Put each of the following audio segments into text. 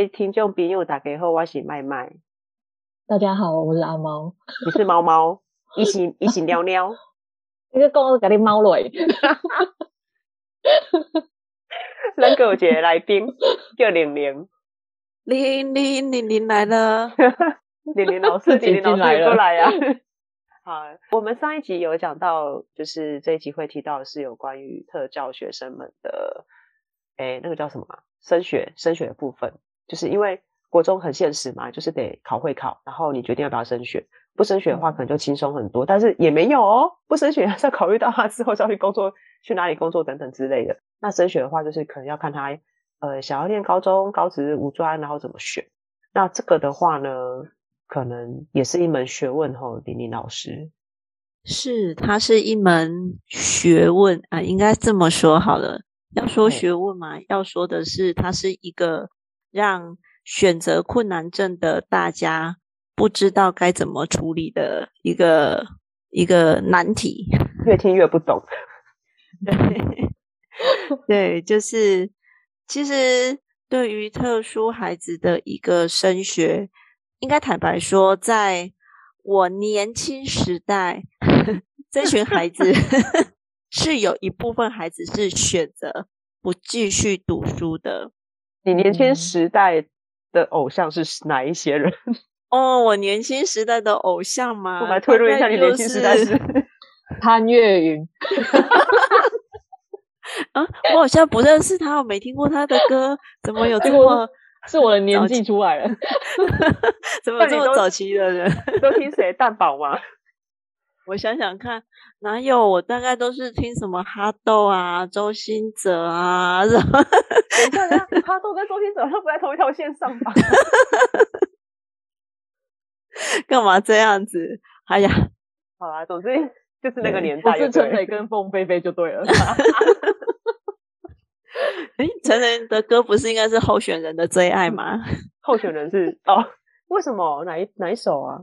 位听众朋友，大家好，我是麦麦。大家好，我是阿猫。你是猫猫，一起一起尿尿。你个公司给你猫来。咱个有一个来宾叫玲玲。玲玲玲玲来了。玲玲老师，玲玲老师过来啊。好，我们上一集有讲到，就是这一集会提到的是有关于特教学生们的，哎，那个叫什么？升学升学的部分，就是因为国中很现实嘛，就是得考会考，然后你决定要不要升学。不升学的话，可能就轻松很多，但是也没有哦。不升学还 是要考虑到他之后要去工作，去哪里工作等等之类的。那升学的话，就是可能要看他呃想要念高中、高职、五专，然后怎么选。那这个的话呢，可能也是一门学问吼，玲玲老师。是，它是一门学问啊，应该这么说好了。要说学问嘛，嗯、要说的是，它是一个让选择困难症的大家不知道该怎么处理的一个一个难题。越听越不懂。对，对，就是其实对于特殊孩子的一个升学，应该坦白说，在我年轻时代，这群孩子。是有一部分孩子是选择不继续读书的。你年轻时代的偶像是哪一些人？哦，我年轻时代的偶像吗？我来推论一下，你年轻时代是 潘越云。啊，我好像不认识他，我没听过他的歌，怎么有这么？是我的年纪出来了？怎么这么早期的人都听谁？蛋堡吗？我想想看，哪有？我大概都是听什么哈豆啊、周兴哲啊，什么？等一下，等一下，哈豆跟周兴哲都不在同一条线上吧？干嘛这样子？哎呀，好啦，总之就是那个年代，是陈磊跟 凤飞飞就对了。哎，陈磊的歌不是应该是候选人的最爱吗？候选人是哦？为什么？哪一哪一首啊？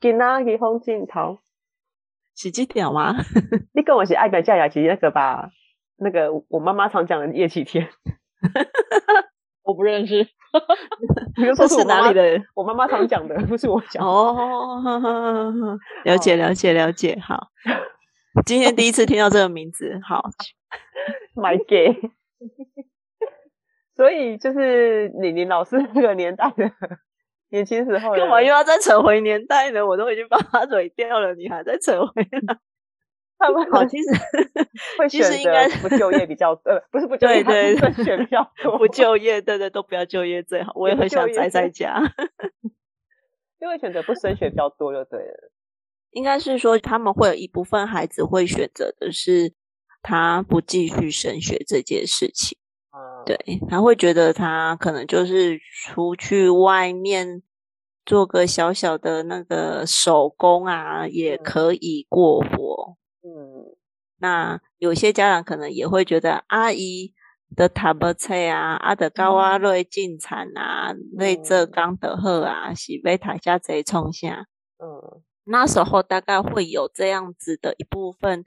给那给风镜头。喜剧屌吗？你跟我是爱的佳雅，其实那个吧，那个我妈妈常讲的叶启田，我不认识。你说是哪里的？我妈妈常讲的，不是我讲。哦，了解了解了解。好，今天第一次听到这个名字，好，My gay。所以就是李林老师那个年代的。年轻时候干嘛又要再扯回年代呢？我都已经把它怼掉了，你还在扯回来？他们好，其实 会选择不就业比较呃，不是不就业，对对，选比较多不就业，对对，都不要就业最好。我也很想宅在家，因为选择不升学比较多就对了。应该是说，他们会有一部分孩子会选择的是他不继续升学这件事情。对，他会觉得他可能就是出去外面做个小小的那个手工啊，也可以过活。嗯，那有些家长可能也会觉得阿姨的塔巴菜啊，阿的高阿瑞进产啊，瑞这刚德贺啊，是被塔下贼冲下。嗯，那时候大概会有这样子的一部分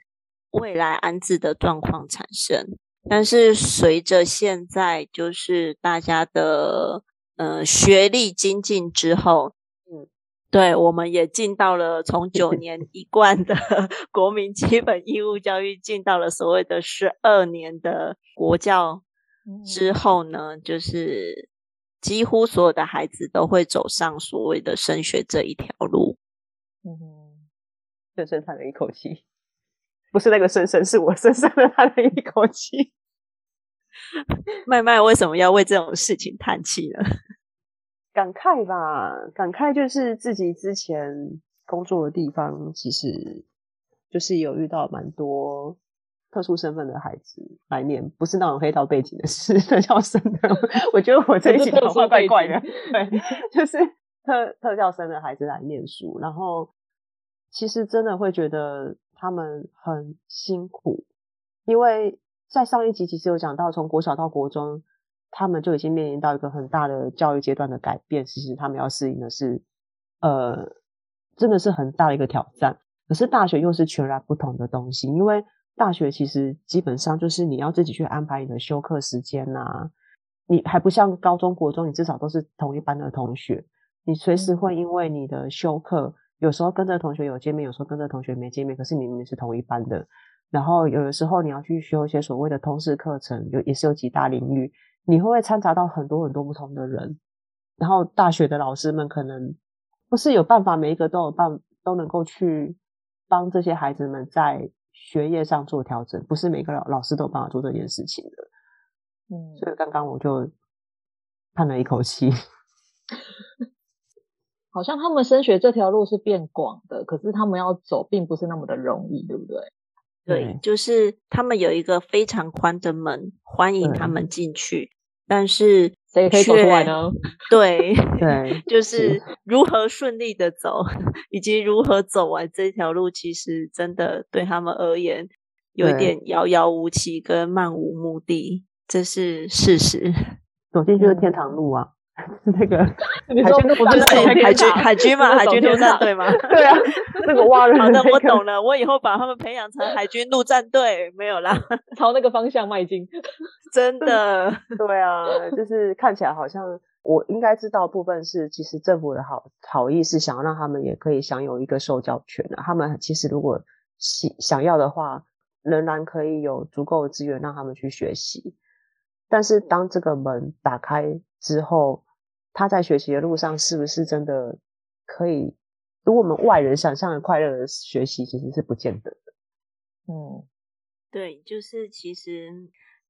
未来安置的状况产生。但是随着现在就是大家的呃学历精进之后，嗯，对，我们也进到了从九 年一贯的国民基本义务教育，进到了所谓的十二年的国教之后呢，就是几乎所有的孩子都会走上所谓的升学这一条路。嗯，深深叹了一口气，不是那个深深，是我深深的叹了一口气。麦麦为什么要为这种事情叹气呢？感慨吧，感慨就是自己之前工作的地方，其实就是有遇到蛮多特殊身份的孩子来念，不是那种黑道背景的，是 特教生的。我觉得我这一集讲话怪怪的，对，就是特特教生的孩子来念书，然后其实真的会觉得他们很辛苦，因为在上一集其实有讲到，从国小到国中，他们就已经面临到一个很大的教育阶段的改变，其实他们要适应的是，呃，真的是很大的一个挑战。可是大学又是全然不同的东西，因为大学其实基本上就是你要自己去安排你的休课时间呐、啊，你还不像高中国中，你至少都是同一班的同学，你随时会因为你的休课，有时候跟着同学有见面，有时候跟着同学没见面，可是你们是同一班的，然后有的时候你要去修一些所谓的通识课程，有也是有几大领域，你会不会掺杂到很多很多不同的人，然后大学的老师们可能不是有办法，每一个都有办都能够去。帮这些孩子们在学业上做调整，不是每个老老师都有办法做这件事情的。嗯，所以刚刚我就叹了一口气。好像他们升学这条路是变广的，可是他们要走并不是那么的容易，对不对？对，就是他们有一个非常宽的门，欢迎他们进去，但是。谁可以走出来呢？对对，就是如何顺利的走，以及如何走完这条路，其实真的对他们而言有一点遥遥无期跟漫无目的，这是事实。走进去是天堂路啊。那个海军陆战队，海军海军嘛，海军陆战队嘛，对啊，那个蛙人。好的，我懂了，我以后把他们培养成海军陆战队，没有啦，朝那个方向迈进。真的，对啊，就是看起来好像我应该知道部分是，其实政府的好好意是想要让他们也可以享有一个受教权的。他们其实如果想想要的话，仍然可以有足够的资源让他们去学习。但是当这个门打开之后，他在学习的路上是不是真的可以如果我们外人想象的快乐的学习，其实是不见得的。嗯，对，就是其实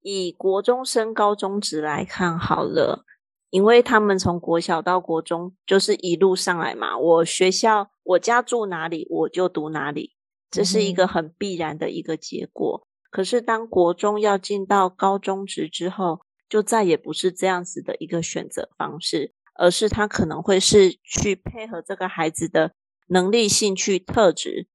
以国中升高中职来看好了，因为他们从国小到国中就是一路上来嘛，我学校我家住哪里我就读哪里，这是一个很必然的一个结果。嗯、可是当国中要进到高中职之后，就再也不是这样子的一个选择方式。而是他可能会是去配合这个孩子的能力、兴趣、特质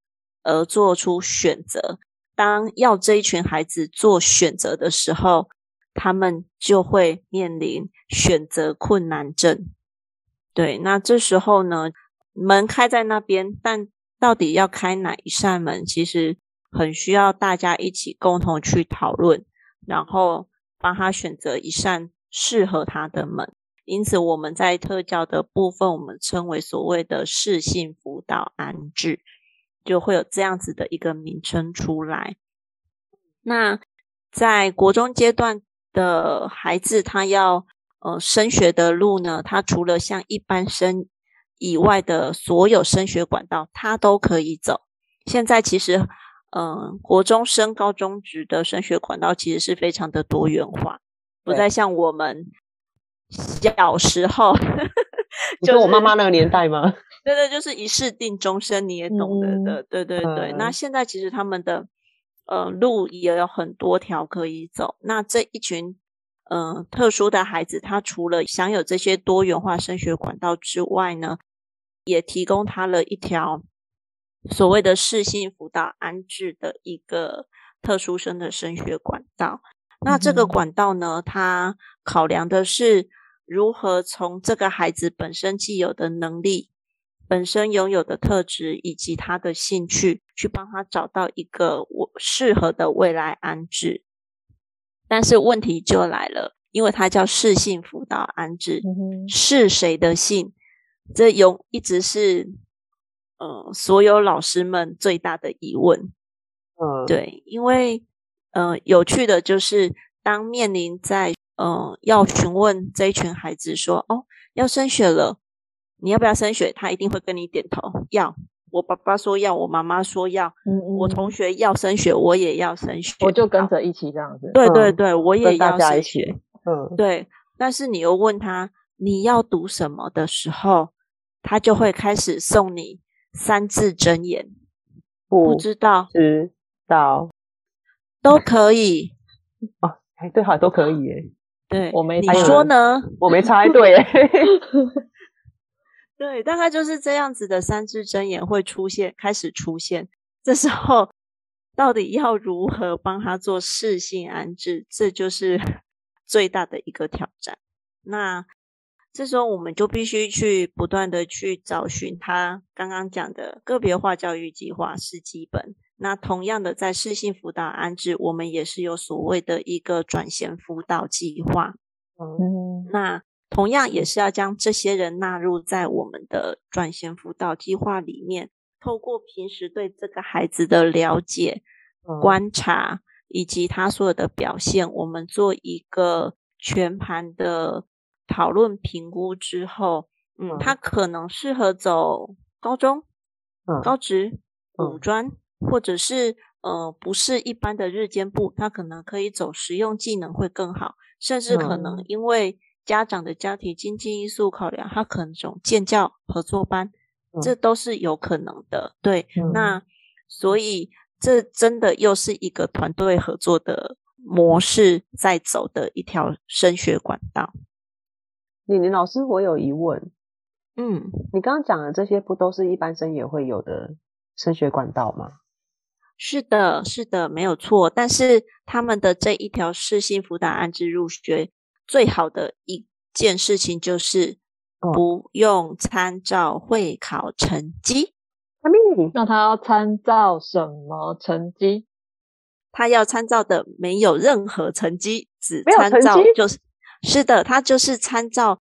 而做出选择。当要这一群孩子做选择的时候，他们就会面临选择困难症。对，那这时候呢，门开在那边，但到底要开哪一扇门，其实很需要大家一起共同去讨论，然后帮他选择一扇适合他的门。因此，我们在特教的部分，我们称为所谓的适性辅导安置，就会有这样子的一个名称出来。那在国中阶段的孩子，他要呃升学的路呢，他除了像一般生以外的所有升学管道，他都可以走。现在其实，嗯、呃，国中升高中职的升学管道其实是非常的多元化，不再像我们。小时候，就是我妈妈那个年代吗？对对，就是一试定终身，你也懂得的。嗯、对对对，嗯、那现在其实他们的呃路也有很多条可以走。那这一群呃特殊的孩子，他除了享有这些多元化升学管道之外呢，也提供他了一条所谓的适性辅导安置的一个特殊生的升学管道。那这个管道呢，它考量的是。如何从这个孩子本身既有的能力、本身拥有的特质以及他的兴趣，去帮他找到一个我适合的未来安置？但是问题就来了，因为它叫适性辅导安置，嗯、是谁的性？这有一直是呃所有老师们最大的疑问。嗯，对，因为呃有趣的就是当面临在。嗯，要询问这一群孩子说：“哦，要升学了，你要不要升学？”他一定会跟你点头，要。我爸爸说要，我妈妈说要，嗯嗯，我同学要升学，我也要升学，我就跟着一起这样子。对对对，我也要升学。嗯，对。但是你又问他你要读什么的时候，他就会开始送你三字真言，不知道，知道。都可以。哦，哎，对，好，都可以耶。对，我没，你说呢？我没猜对耶。对，大概就是这样子的三字真言会出现，开始出现。这时候到底要如何帮他做适性安置，这就是 最大的一个挑战。那这时候我们就必须去不断的去找寻他刚刚讲的个别化教育计划是基本。那同样的，在适性辅导安置，我们也是有所谓的一个转衔辅导计划。嗯，那同样也是要将这些人纳入在我们的转衔辅导计划里面，透过平时对这个孩子的了解、观察以及他所有的表现，我们做一个全盘的。讨论评估之后，嗯，他可能适合走高中、嗯、高职、五专，嗯、或者是呃，不是一般的日间部，他可能可以走实用技能会更好，甚至可能因为家长的家庭经济因素考量，他可能走建教合作班，嗯、这都是有可能的。对，嗯、那所以这真的又是一个团队合作的模式在走的一条升学管道。李林老师，我有疑问。嗯，你刚刚讲的这些，不都是一般生也会有的升学管道吗？是的，是的，没有错。但是他们的这一条适性辅导安置入学，最好的一件事情就是不用参照会考成绩。嗯、那他要参照什么成绩？他要参照的没有任何成绩，只参照就是。是的，他就是参照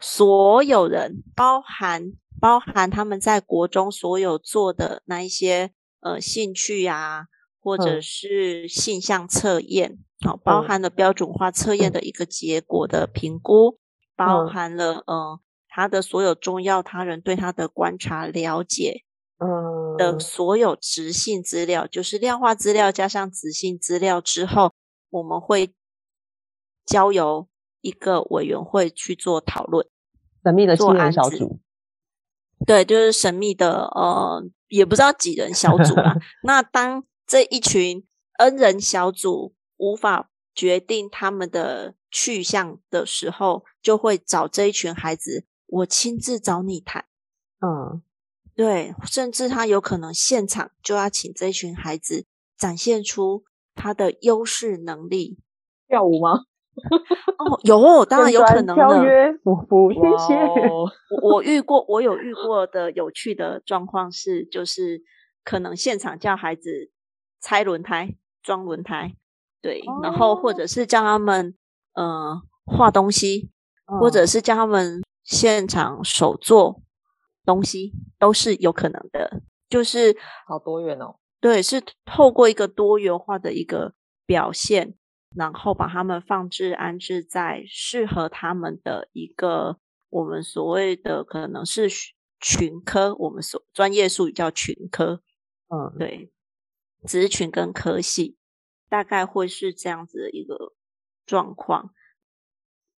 所有人，包含包含他们在国中所有做的那一些呃兴趣啊，或者是性向测验，好、嗯，包含了标准化测验的一个结果的评估，嗯、包含了呃他的所有重要他人对他的观察了解，嗯。的所有直性资料，就是量化资料加上直性资料之后，我们会交由。一个委员会去做讨论，神秘的青年小组，对，就是神秘的呃，也不知道几人小组啊。那当这一群 N 人小组无法决定他们的去向的时候，就会找这一群孩子，我亲自找你谈。嗯，对，甚至他有可能现场就要请这一群孩子展现出他的优势能力，跳舞吗？哦，有，当然有可能的。跳跃，不不，谢谢。我我遇过，我有遇过的有趣的状况是，就是可能现场叫孩子拆轮胎、装轮胎，对，哦、然后或者是叫他们呃画东西，哦、或者是叫他们现场手做东西，都是有可能的。就是好多元哦，对，是透过一个多元化的一个表现。然后把他们放置安置在适合他们的一个我们所谓的可能是群科，我们所专业术语叫群科，嗯，对，职群跟科系大概会是这样子的一个状况。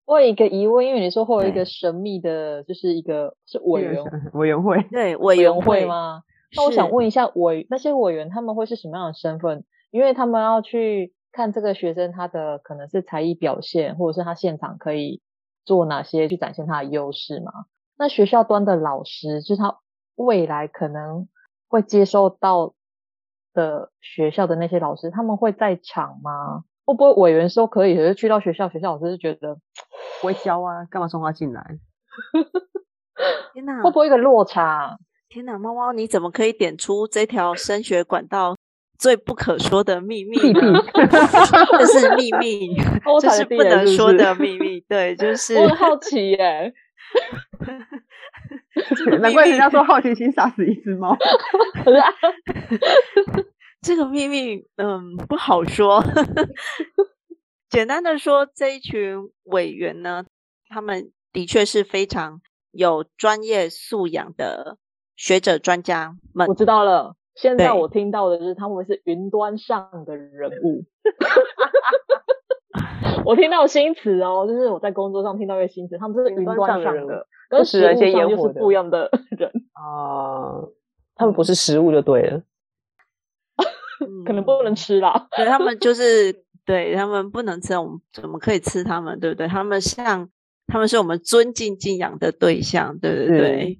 我有一个疑问，因为你说会有一个神秘的，就是一个是委员委员会，对委员会吗？那我想问一下委那些委员他们会是什么样的身份？因为他们要去。看这个学生他的可能是才艺表现，或者是他现场可以做哪些去展现他的优势嘛？那学校端的老师，就是他未来可能会接受到的学校的那些老师，他们会在场吗？会不会委员说可以，可是去到学校，学校老师就觉得不会教啊，干嘛送他进来？天哪，会不会一个落差？天哪，猫猫你怎么可以点出这条升学管道？最不可说的秘密，这是秘密，这是不能说的秘密。对，就是我很好奇耶，难怪人家说好奇心杀死一只猫。这个秘密，嗯，不好说。简单的说，这一群委员呢，他们的确是非常有专业素养的学者专家们。我知道了。现在我听到的就是他们是云端上的人物，我听到新词哦，就是我在工作上听到一个新词，他们是云端上的，人物，跟食物上又是不一样的人啊，他们不是食物就对了。可能不能吃啦。对，他们就是对他们不能吃，我们怎么可以吃他们？对不对？他们像他们是我们尊敬敬仰的对象，对不对？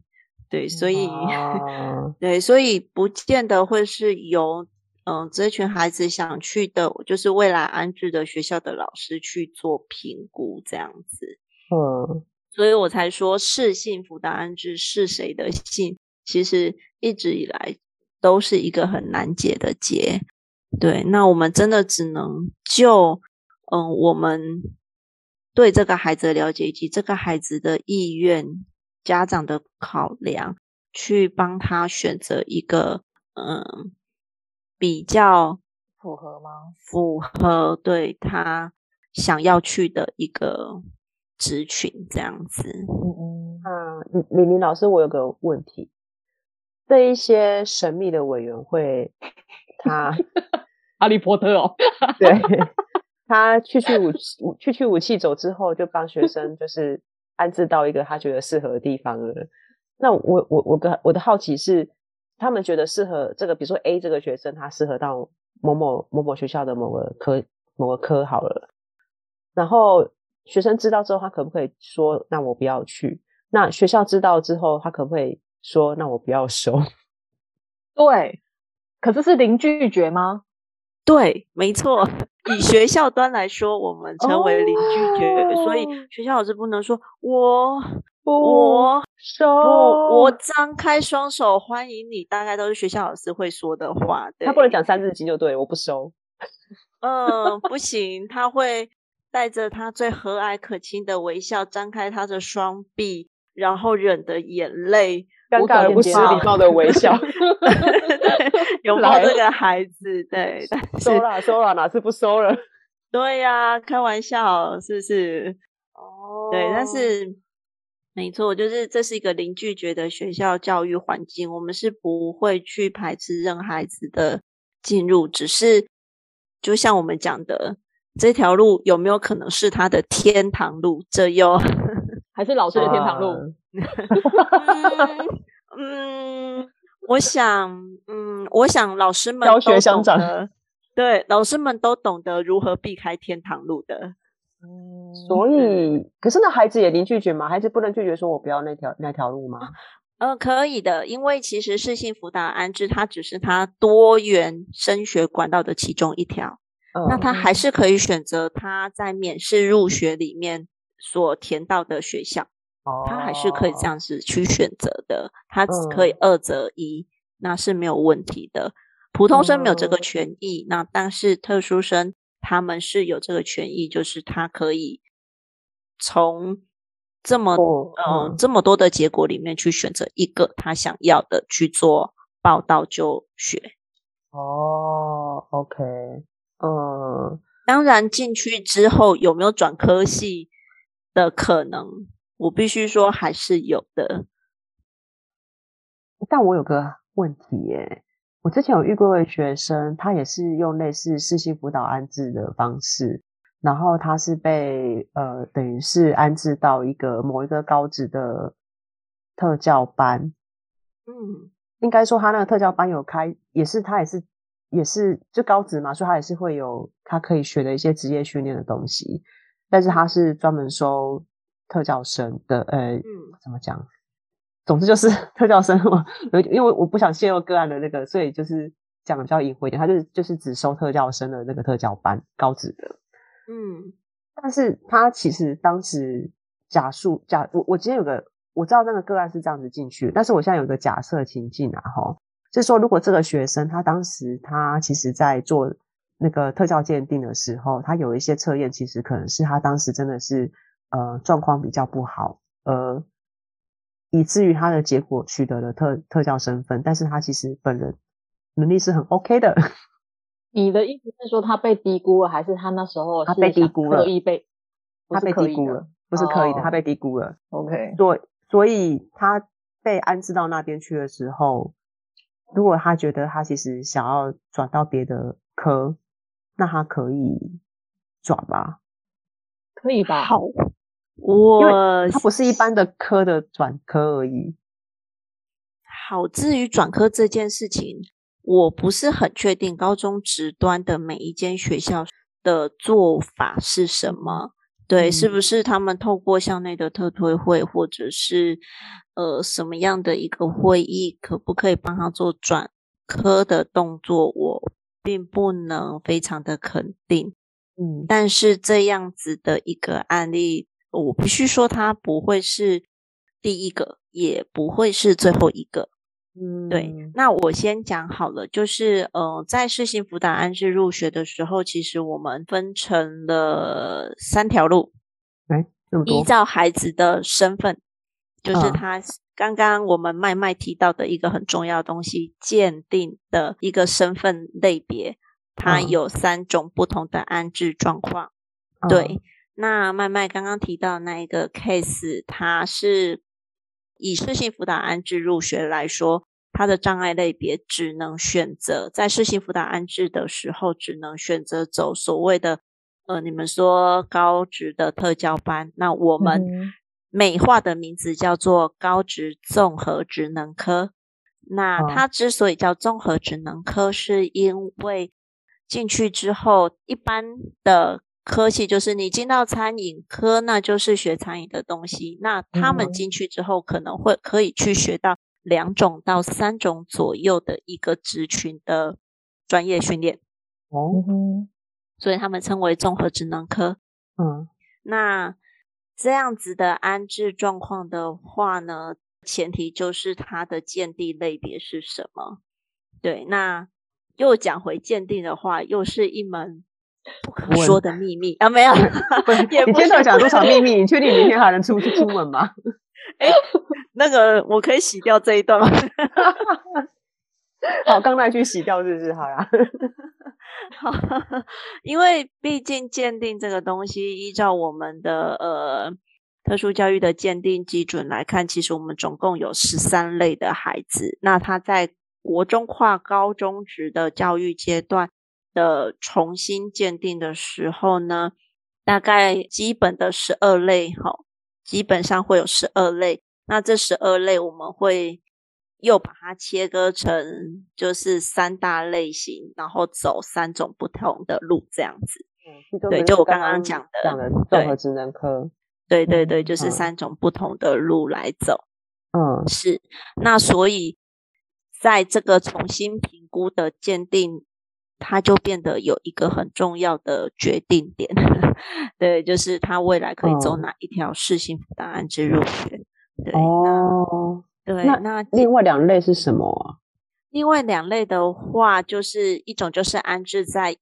对，所以、啊、对，所以不见得会是由嗯这群孩子想去的，就是未来安置的学校的老师去做评估这样子。嗯，所以我才说是幸福的安置是谁的幸，其实一直以来都是一个很难解的结。对，那我们真的只能就嗯我们对这个孩子的了解以及这个孩子的意愿、家长的考量，去帮他选择一个嗯比较符合吗？符合对他想要去的一个。职群这样子，嗯嗯，李林老师，我有个问题，这一些神秘的委员会，他哈利波特哦，对，他去去武器去去武器走之后，就帮学生就是安置到一个他觉得适合的地方了。那我我我个我的好奇是，他们觉得适合这个，比如说 A 这个学生，他适合到某某某某学校的某个科某个科好了，然后。学生知道之后，他可不可以说：“那我不要去？”那学校知道之后，他可不可以说：“那我不要收？” 对，可是是零拒绝吗？对，没错。以学校端来说，我们成为零拒绝，哦、所以学校老师不能说“我我收我我张开双手欢迎你”，大概都是学校老师会说的话。对，他不能讲三字经，就对，我不收。嗯，不行，他会。带着他最和蔼可亲的微笑，张开他的双臂，然后忍的眼泪，尴尬而不失礼貌的微笑，拥抱这个孩子。对，收了收了，哪次不收了？对呀、啊，开玩笑，是不是？哦，对，但是没错，就是这是一个零拒绝的学校教育环境，我们是不会去排斥任孩子的进入，只是就像我们讲的。这条路有没有可能是他的天堂路？这又还是老师的天堂路？嗯，嗯，我想，嗯，我想老师们都懂得，对，老师们都懂得如何避开天堂路的。嗯，所以，可是那孩子也能拒绝吗？孩子不能拒绝说“我不要那条那条路”吗？呃，可以的，因为其实是幸福的安置，它只是它多元升学管道的其中一条。那他还是可以选择他在免试入学里面所填到的学校，他还是可以这样子去选择的，他只可以二择一，那是没有问题的。普通生没有这个权益，那但是特殊生他们是有这个权益，就是他可以从这么嗯这么多的结果里面去选择一个他想要的去做报道就学。哦，OK。嗯，当然进去之后有没有转科系的可能？我必须说还是有的。但我有个问题耶，我之前有遇过一位学生，他也是用类似适性辅导安置的方式，然后他是被呃等于是安置到一个某一个高职的特教班。嗯，应该说他那个特教班有开，也是他也是。也是就高职嘛，所以他也是会有他可以学的一些职业训练的东西，但是他是专门收特教生的，呃，嗯，怎么讲？总之就是特教生嘛，因为我不想泄露个案的那个，所以就是讲的比较隐晦一点，他就是就是只收特教生的那个特教班，高职的，嗯，但是他其实当时假设假我我今天有个我知道那个个案是这样子进去，但是我现在有个假设情境啊，哈。就是说，如果这个学生他当时他其实在做那个特教鉴定的时候，他有一些测验，其实可能是他当时真的是呃状况比较不好，呃，以至于他的结果取得了特特教身份，但是他其实本人能力是很 OK 的。你的意思是说他被低估了，还是他那时候他被低估了？刻意被他被低估了，不是刻意的，他被低估了。OK，所所以他被安置到那边去的时候。如果他觉得他其实想要转到别的科，那他可以转吗？可以吧？好，我他不是一般的科的转科而已。好，至于转科这件事情，我不是很确定高中职端的每一间学校的做法是什么。对，是不是他们透过校内的特推会，或者是呃什么样的一个会议，可不可以帮他做转科的动作？我并不能非常的肯定。嗯，但是这样子的一个案例，我必须说，它不会是第一个，也不会是最后一个。嗯，对。那我先讲好了，就是呃，在适性辅导安置入学的时候，其实我们分成了三条路。哎，依照孩子的身份，就是他刚刚我们麦麦提到的一个很重要的东西，鉴定的一个身份类别，它有三种不同的安置状况。对，那麦麦刚刚提到那一个 case，它是。以适性辅导安置入学来说，它的障碍类别只能选择在适性辅导安置的时候，只能选择走所谓的呃，你们说高职的特教班。那我们美化的名字叫做高职综合职能科。那它之所以叫综合职能科，是因为进去之后，一般的。科系就是你进到餐饮科，那就是学餐饮的东西。那他们进去之后，可能会可以去学到两种到三种左右的一个职群的专业训练。哦，所以他们称为综合职能科。嗯，那这样子的安置状况的话呢，前提就是它的鉴定类别是什么？对，那又讲回鉴定的话，又是一门。不可说的秘密啊，没有。你今天到底讲多少秘密？你确定明天还能出去出门吗？哎，那个我可以洗掉这一段吗？好，刚才去洗掉是不是？好呀。好，因为毕竟鉴定这个东西，依照我们的呃特殊教育的鉴定基准来看，其实我们总共有十三类的孩子。那他在国中跨高中职的教育阶段。的重新鉴定的时候呢，大概基本的十二类，哈，基本上会有十二类。那这十二类我们会又把它切割成就是三大类型，然后走三种不同的路，这样子。嗯，对，就我刚刚讲的，讲的综合职能科。对对对，就是三种不同的路来走。嗯，是。那所以在这个重新评估的鉴定。它就变得有一个很重要的决定点，对，就是他未来可以走哪一条适性辅导案之入学。对，哦，对，那那另外两类是什么啊？另外两类的话，就是一种就是安置在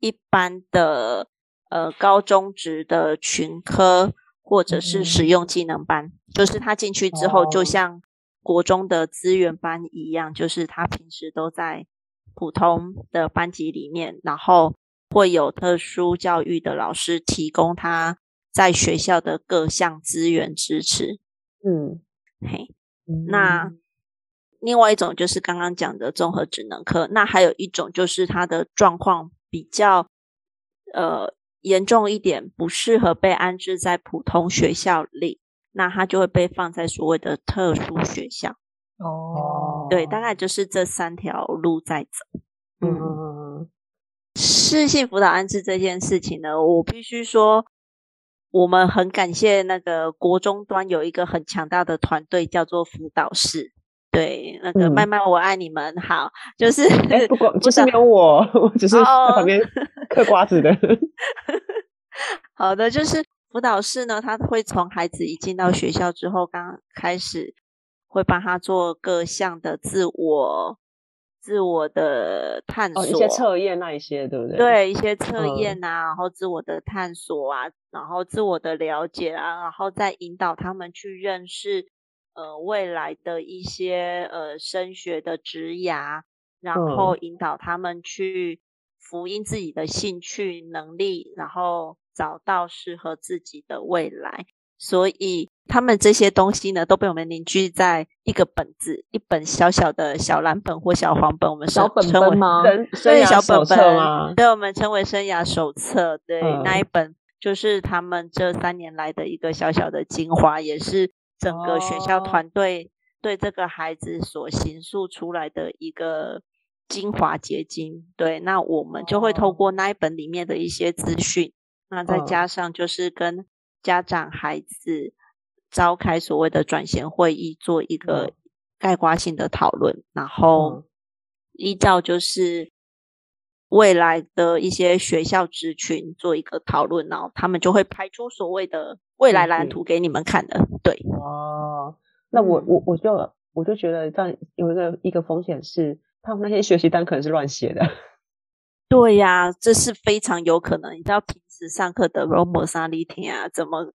一般的呃高中职的群科，或者是使用技能班，嗯、就是他进去之后，就像国中的资源班一样，哦、就是他平时都在。普通的班级里面，然后会有特殊教育的老师提供他在学校的各项资源支持。嗯，嘿，那另外一种就是刚刚讲的综合职能科，那还有一种就是他的状况比较呃严重一点，不适合被安置在普通学校里，那他就会被放在所谓的特殊学校。哦，对，大概就是这三条路在走。嗯，适性辅导安置这件事情呢，我必须说，我们很感谢那个国中端有一个很强大的团队，叫做辅导室。对，那个麦麦，我爱你们。好，就是不光不 是没有我，我只是在旁边 嗑瓜子的。好的，就是辅导室呢，他会从孩子一进到学校之后，刚开始。会帮他做各项的自我、自我的探索，哦、一些测验那一些，对不对？对，一些测验啊，嗯、然后自我的探索啊，然后自我的了解啊，然后再引导他们去认识呃未来的一些呃升学的职涯，然后引导他们去福音自己的兴趣能力，然后找到适合自己的未来。所以他们这些东西呢，都被我们凝聚在一个本子，一本小小的小蓝本或小黄本，我们小本 本吗？对，小本本，对，我们称为生涯手册。对，嗯、那一本就是他们这三年来的一个小小的精华，也是整个学校团队对这个孩子所形塑出来的一个精华结晶。对，那我们就会透过那一本里面的一些资讯，哦、那再加上就是跟家长、孩子召开所谓的转衔会议，做一个概括性的讨论，嗯、然后依照就是未来的一些学校职群做一个讨论，然后他们就会排出所谓的未来蓝图给你们看的。对，哦，那我我我就。我就觉得这样有一个一个风险是，他们那些学习单可能是乱写的。对呀、啊，这是非常有可能。你知道平时上课的利天啊，怎么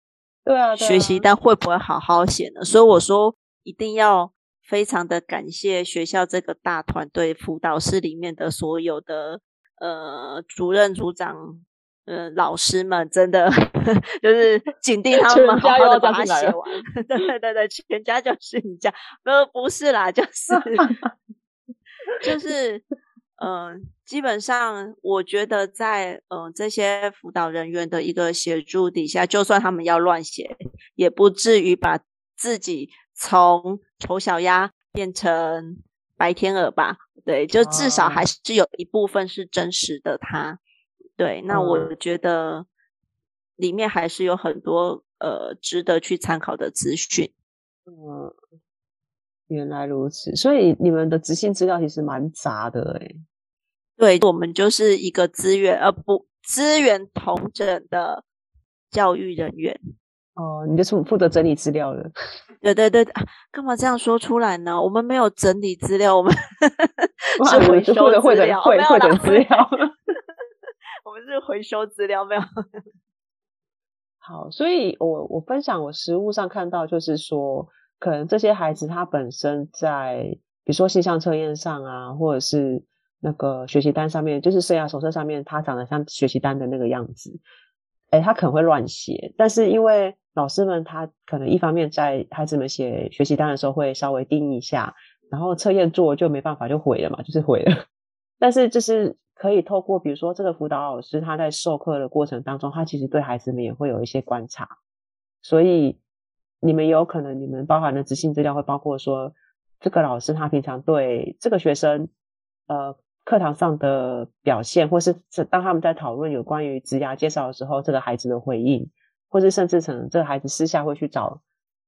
对啊？学习但会不会好好写呢？所以我说一定要非常的感谢学校这个大团队辅导室里面的所有的呃主任组长。嗯，老师们真的 就是紧盯他们好好的把它写完。对对对对，全家就是你家，呃，不是啦，就是 就是，嗯、呃，基本上我觉得在嗯、呃、这些辅导人员的一个协助底下，就算他们要乱写，也不至于把自己从丑小鸭变成白天鹅吧？对，就至少还是有一部分是真实的他。对，那我觉得里面还是有很多呃值得去参考的资讯。嗯，原来如此，所以你们的质性资料其实蛮杂的诶。对，我们就是一个资源呃不资源统整的教育人员。哦，你就是负责整理资料的。对对对，啊，干嘛这样说出来呢？我们没有整理资料，我们是回收资料，汇汇整资料。我们是回收资料，没有。好，所以我我分享我实物上看到，就是说，可能这些孩子他本身在，比如说性向测验上啊，或者是那个学习单上面，就是生涯手册上面，他长得像学习单的那个样子，哎，他可能会乱写。但是因为老师们他可能一方面在孩子们写学习单的时候会稍微盯一下，然后测验做就没办法就毁了嘛，就是毁了。但是就是。可以透过，比如说这个辅导老师他在授课的过程当中，他其实对孩子们也会有一些观察，所以你们有可能你们包含的执行资料会包括说，这个老师他平常对这个学生，呃，课堂上的表现，或是当他们在讨论有关于职涯介绍的时候，这个孩子的回应，或是甚至可能这个孩子私下会去找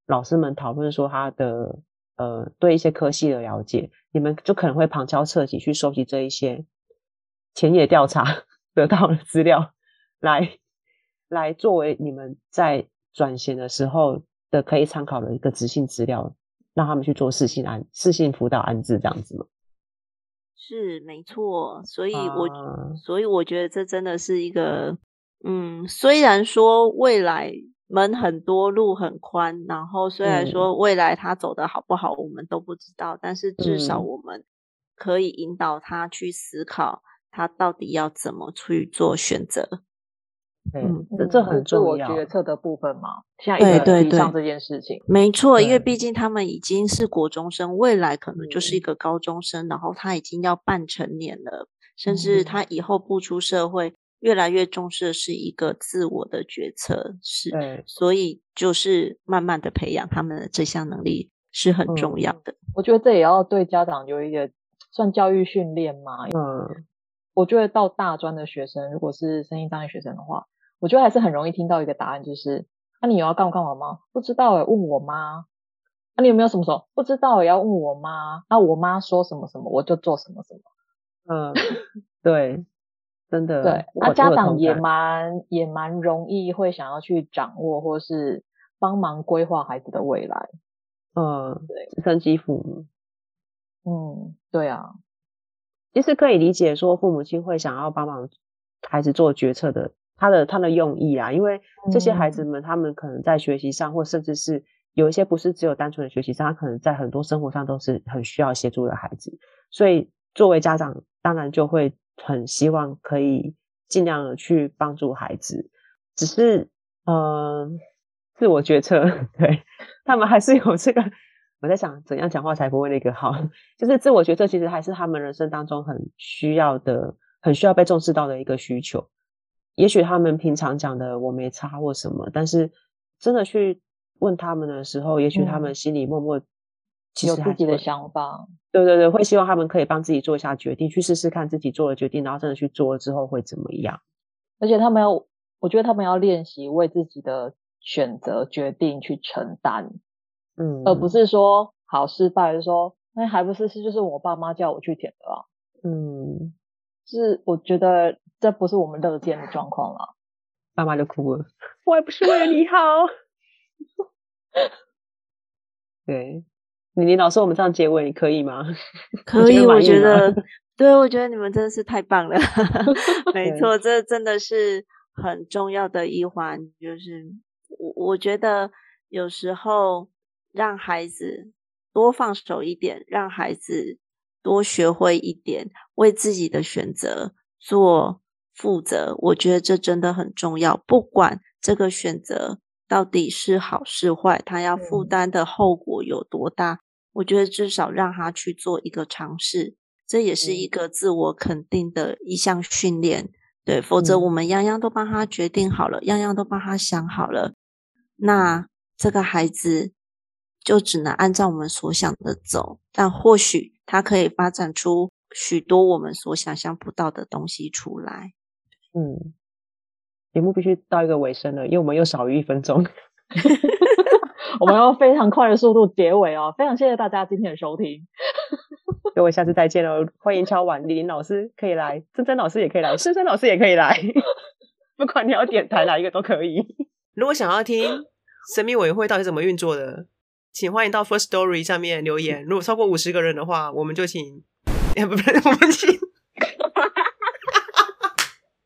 老师们讨论说他的呃对一些科系的了解，你们就可能会旁敲侧击去收集这一些。田野调查 得到的资料，来来作为你们在转型的时候的可以参考的一个质性资料，让他们去做适性安适性辅导安置这样子吗？是没错，所以我、啊、所以我觉得这真的是一个，嗯，虽然说未来门很多路很宽，然后虽然说未来他走的好不好，我们都不知道，嗯、但是至少我们可以引导他去思考。他到底要怎么去做选择？嗯，这这很重要。决策的部分嘛，现在一直在提倡这件事情。没错，因为毕竟他们已经是国中生，未来可能就是一个高中生，然后他已经要半成年了，甚至他以后步出社会，越来越重视的是一个自我的决策。是，所以就是慢慢的培养他们的这项能力是很重要的。我觉得这也要对家长有一个算教育训练嘛。嗯。我觉得到大专的学生，如果是身心障碍学生的话，我觉得还是很容易听到一个答案，就是：那、啊、你有要干干嘛吗？不知道诶，问我妈。那、啊、你有没有什么时候不知道也要问我妈？那我妈说什么什么，我就做什么什么。嗯，对，真的。对，那、啊、家长也蛮也蛮容易会想要去掌握，或是帮忙规划孩子的未来。嗯，对，直升机父母。嗯，对啊。其实可以理解，说父母亲会想要帮忙孩子做决策的，他的他的用意啊，因为这些孩子们，他们可能在学习上，或甚至是有一些不是只有单纯的学习上，他可能在很多生活上都是很需要协助的孩子，所以作为家长，当然就会很希望可以尽量的去帮助孩子，只是呃，自我决策，对，他们还是有这个。我在想怎样讲话才不会那个好，就是自我决策其实还是他们人生当中很需要的、很需要被重视到的一个需求。也许他们平常讲的我没差或什么，但是真的去问他们的时候，也许他们心里默默其实有自己的想法。对对对，会希望他们可以帮自己做一下决定，去试试看自己做的决定，然后真的去做了之后会怎么样。而且他们要，我觉得他们要练习为自己的选择决定去承担，嗯，而不是说好失败就说，那还不是是就是我爸妈叫我去填的啊，嗯，是我觉得这不是我们乐见的状况了，爸妈就哭了，我也不是为了你好，对。李林老师，我们这样结尾你可以吗？可以，我觉得，对，我觉得你们真的是太棒了。没错，这真的是很重要的一环。就是我，我觉得有时候让孩子多放手一点，让孩子多学会一点，为自己的选择做负责，我觉得这真的很重要。不管这个选择到底是好是坏，他要负担的后果有多大。我觉得至少让他去做一个尝试，这也是一个自我肯定的一项训练。嗯、对，否则我们样样都帮他决定好了，样样都帮他想好了，那这个孩子就只能按照我们所想的走。但或许他可以发展出许多我们所想象不到的东西出来。嗯，节目必须到一个尾声了，因为我们又少于一分钟。我们要非常快的速度结尾哦，非常谢谢大家今天的收听，各位下次再见喽！欢迎敲碗，李林老师可以来，珍珍老师也可以来，珊珊老师也可以来，不管你要点台哪一个都可以。如果想要听神秘委员会到底怎么运作的，请欢迎到 First Story 上面留言。如果超过五十个人的话，我们就请，不 不，我们请，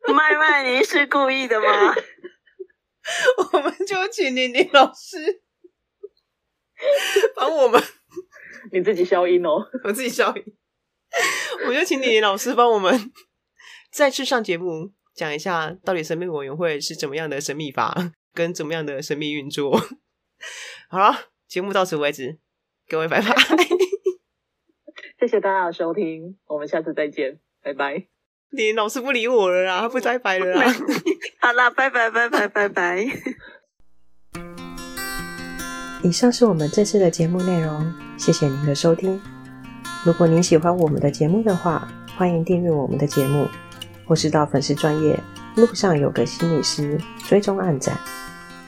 麦麦，您是故意的吗？我们就请李林老师。帮我们，你自己消音哦，我自己消音。我就请李林老师帮我们再次上节目，讲一下到底神秘委员会是怎么样的神秘法，跟怎么样的神秘运作。好了，节目到此为止，各位拜拜。谢谢大家的收听，我们下次再见，拜拜。你老师不理我了啦，他不再拜了啦。好啦，拜拜拜拜拜拜。以上是我们这次的节目内容，谢谢您的收听。如果您喜欢我们的节目的话，欢迎订阅我们的节目，或是到粉丝专业路上有个心理师追踪暗赞。